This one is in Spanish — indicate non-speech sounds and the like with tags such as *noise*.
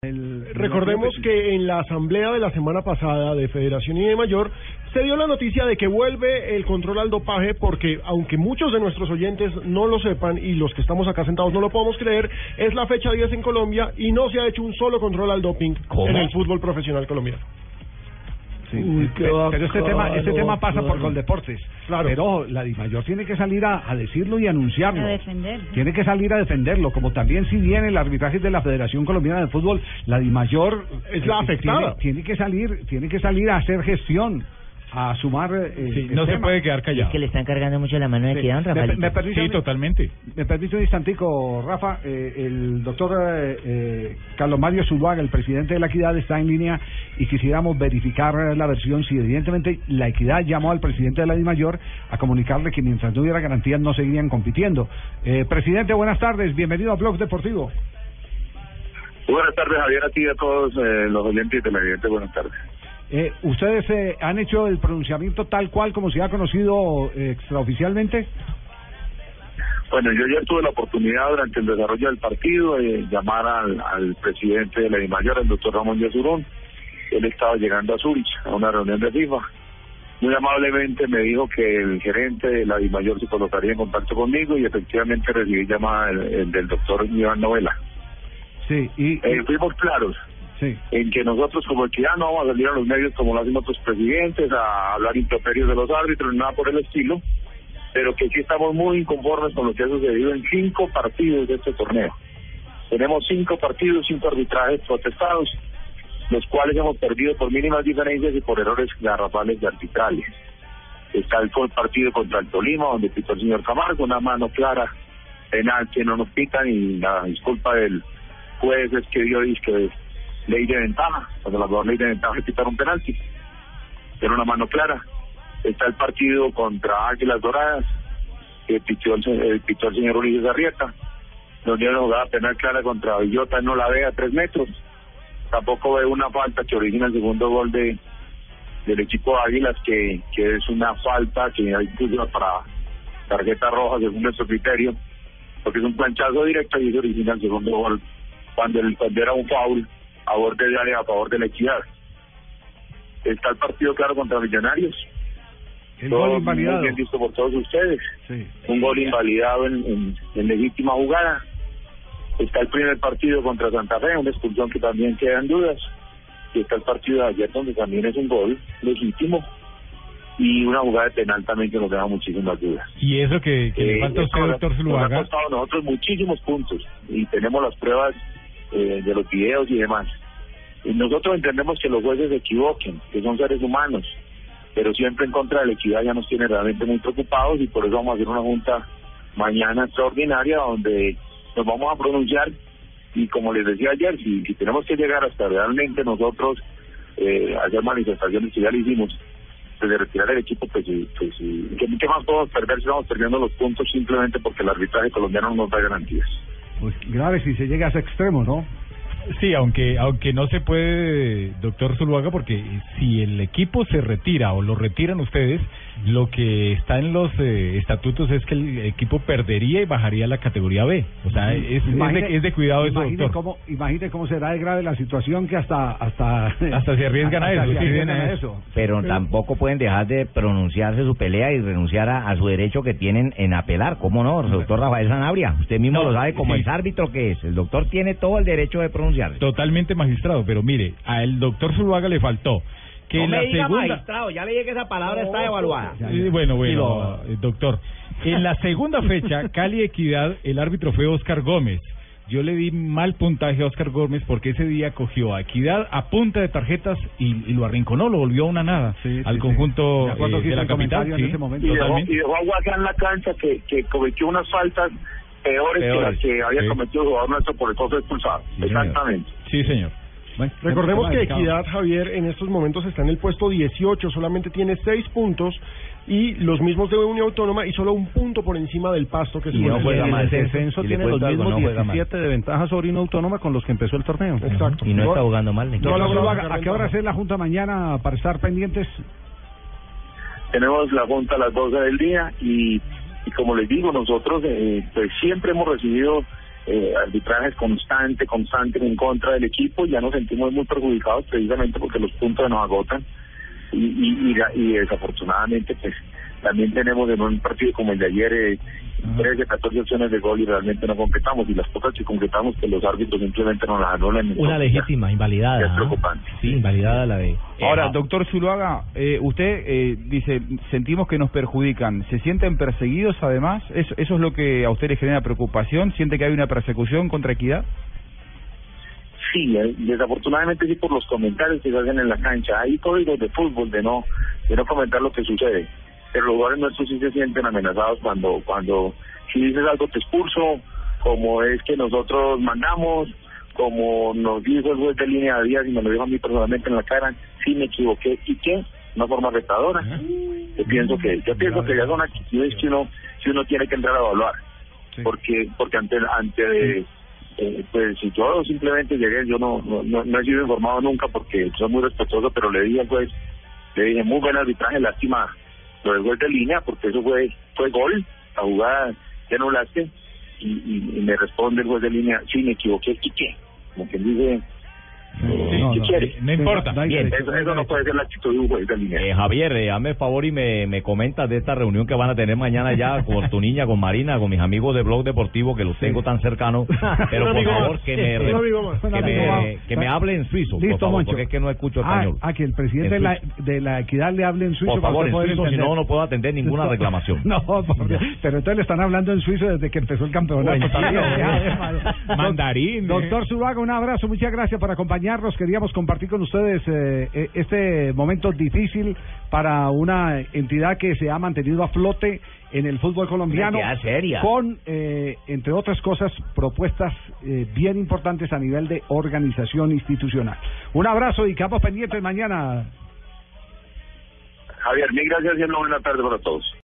Recordemos que en la asamblea de la semana pasada de Federación y de Mayor se dio la noticia de que vuelve el control al dopaje porque aunque muchos de nuestros oyentes no lo sepan y los que estamos acá sentados no lo podemos creer, es la fecha 10 en Colombia y no se ha hecho un solo control al doping en el fútbol profesional colombiano. Sí, pero este tema, este tema pasa por Coldeportes. Claro. Pero la DIMAYOR tiene que salir a, a decirlo y anunciarlo. A defender. Tiene que salir a defenderlo, como también si viene el arbitraje de la Federación Colombiana de Fútbol, la DIMAYOR Es la eh, afectada. Tiene, tiene que salir, tiene que salir a hacer gestión, a sumar. eh, Sí, no se puede quedar callado. Es que le están cargando mucho la mano de Sí. equidad, Rafael. me permite- Sí, totalmente. Me permite un instantico, Rafa. Eh, el doctor eh, eh, Carlos Mario Zuluaga, el presidente de la Equidad, está en línea y quisiéramos verificar la versión si evidentemente la Equidad llamó al presidente de la DIMAYOR a comunicarle que mientras no hubiera garantías no seguirían compitiendo. Eh, presidente, buenas tardes. Bienvenido a Blog Deportivo. Buenas tardes, Javier, a ti y a todos eh, los oyentes y televidentes. Buenas tardes. Eh, ¿Ustedes eh, han hecho el pronunciamiento tal cual como se ha conocido eh, extraoficialmente? Bueno, yo ya tuve la oportunidad durante el desarrollo del partido de llamar al, al presidente de la DIMAYOR, el doctor Ramón Yesurún. Él estaba llegando a Zurich a una reunión de FIFA. Muy amablemente me dijo que el gerente de la DIMAYOR se colocaría en contacto conmigo y efectivamente recibí llamada del, el del doctor Iván Novela. Sí, y, Eh, fuimos claros en que nosotros como equidad no vamos a salir a los medios como lo hacen otros presidentes a hablar improperios de los árbitros nada por el estilo, pero que sí estamos muy inconformes con lo que ha sucedido en cinco partidos de este torneo. Tenemos cinco partidos, cinco arbitrajes protestados, los cuales hemos perdido por mínimas diferencias y por errores garrafales y arbitrales. Está el partido contra el Tolima, donde pitó el señor Camargo, una mano clara, penal que no nos pitan y la disculpa del juez es que dio disque ley de ventaja, cuando la peor ley de ventaja es quitar un penalti. Era una mano clara. Está el partido contra Águilas Doradas, que pitó el, se- eh, el señor Ulises Arrieta, donde una jugada penal clara contra Villota, no la ve a tres metros. Tampoco ve una falta que origina el segundo gol de del equipo de Águilas, que, que es una falta que hay incluso para tarjeta roja según nuestro criterio, porque es un planchazo directo y eso origina el segundo gol cuando, el, cuando era un foul a borde de área a favor de la equidad. Está el partido claro contra Millonarios. El Todo gol invalidado. bien visto por todos ustedes. Sí. Un gol invalidado en, en, en legítima jugada. Está el primer partido contra Santa Fe, una expulsión que también queda en dudas. Y está el partido de ayer donde también es un gol legítimo. Y una jugada de penal también que nos deja muchísimas dudas. Y eso que, que le Eh, falta a usted, doctor Nos ha Zuluaga. costado a nosotros muchísimos puntos y tenemos las pruebas eh, de los videos y demás. Y nosotros entendemos que los jueces se equivoquen, que son seres humanos, pero siempre en contra de la equidad ya nos tiene realmente muy preocupados y por eso vamos a hacer una junta mañana extraordinaria donde nos vamos a pronunciar y como les decía ayer, si, tenemos que llegar hasta realmente nosotros eh, manifestaciones que ya lo hicimos, pues de retirar el equipo, pues, pues sí. ¿Qué, qué más podemos perder si vamos perdiendo los puntos simplemente porque el arbitraje colombiano no nos da garantías? Pues grave si se llega a ese extremo, ¿no? Sí, aunque aunque no se puede, doctor Zuluaga, porque si el equipo se retira o lo retiran ustedes, lo que está en los eh, estatutos es que el equipo perdería y bajaría a la categoría B. O sea, es, es, Imagine- de, es de cuidado eso, doctor. Cómo, imagine cómo será de grave la situación que hasta... Hasta, Hasta se arriesgan a eso, se sí, arriesgan viene a eso. eso. Pero tampoco pueden dejar de pronunciarse su pelea y renunciar a, a su derecho que tienen en apelar. ¿Cómo no, doctor Rafael Sanabria? Usted mismo No, lo sabe como sí. el árbitro que es. El doctor tiene todo el derecho de pronunciarse. Totalmente magistrado, pero mire, al doctor Zuluaga le faltó que no en me la diga segunda... magistrado, ya le dije que esa palabra está evaluada. Eh, bueno, bueno, Digo- eh, doctor. En la segunda fecha, *laughs* Cali Equidad, el árbitro fue Oscar Gómez. Yo le di mal puntaje a Oscar Gómez porque ese día cogió a Equidad a punta de tarjetas y, y lo arrinconó, lo volvió a una nada Sí, sí, al sí. conjunto De acuerdo eh, que de la capital. en sí, ese momento. Y dejó, y dejó a Guaca en la cancha que, que cometió unas faltas peores, que Peores, las que había sí. cometido el jugador nuestro por el fue expulsado. Sí, señor. Exactamente. Sí, señor. Bueno, Recordemos que. Equidad, Javier, en estos momentos está en el puesto 18, solamente tiene 6 puntos y los mismos de Unión Autónoma y solo un punto por encima del pasto que es Y no juega el- mal. el- descenso tiene los mismos 17 de ventaja sobre una autónoma con los que empezó el torneo. Exacto. Y no está jugando mal. No, no, no, no, ¿a qué no. hora es la junta mañana para estar pendientes? Tenemos la junta a las 12 del día y, y como les digo, nosotros eh, pues siempre hemos recibido eh, arbitrajes constante, constante en contra del equipo ya nos sentimos muy perjudicados precisamente porque los puntos nos agotan y, y, y, y desafortunadamente pues también tenemos en un partido como el de ayer eh, 13, 14 opciones de gol y realmente no concretamos y las pocas que concretamos que los árbitros simplemente nos las anulan. Una Entonces, legítima, invalidada. es preocupante. Sí, invalidada la de... Ahora, doctor Zuluaga, eh, usted eh, dice, sentimos que nos perjudican. ¿Se sienten perseguidos además? ¿Eso, ¿Eso es lo que a usted le genera preocupación? ¿Siente que hay una persecución contra Equidad? Sí, eh, desafortunadamente sí por los comentarios que se hacen en la cancha. Hay códigos de fútbol de no de no comentar lo que sucede. Pero los jugadores nuestros sí se sienten amenazados cuando cuando si dices algo te expulso, como es que nosotros mandamos, como nos dijo el juez de línea de días y me lo dijo a mí personalmente en la cara, sí me equivoqué. ¿Y qué? Una forma retadora. Yo pienso que yo pienso que ya son actitudes que uno que uno tiene que entrar a evaluar. Porque porque ante ante eh, pues si yo simplemente llegué, yo no, no, no, no he sido informado nunca porque soy muy respetuoso, pero le dije pues, le dije muy buen arbitraje, lástima lo gol de línea, porque eso fue, fue gol, la jugada que anulaste, y, y, y me responde el juez de línea, sí me equivoqué, ¿y qué? Como que dice, eh, no, ¿qué no, quiere? no importa. Bien. Eso, eso no puede ser la actitud de un juez de línea. Eh, Javier, eh, hazme el favor y me, me comentas de esta reunión que van a tener mañana ya *laughs* con tu niña, con Marina, con mis amigos de Blog Deportivo, que los tengo tan cercanos. *laughs* Pero por favor, que me, que me, que me hable en suizo, por Listo, favor, Moncho. porque es que no escucho Ah, español. ah, que el presidente de la, de la equidad le hable en suizo. Por favor, en suizo, si no, no puedo atender ninguna reclamación. *laughs* No, por Dios. pero entonces le están hablando en suizo desde que empezó el campeonato. Eh. Mandarín, eh. Doctor Zuluaga, un abrazo, muchas gracias por acompañarnos. Queríamos compartir con ustedes eh, eh, este momento difícil para una entidad que se ha mantenido a flote en el fútbol colombiano. Seria. Con, eh, entre otras cosas, propuestas eh, bien importantes a nivel de organización institucional. Un abrazo y quedamos pendientes mañana. Javier, mil gracias y una buena tarde para todos.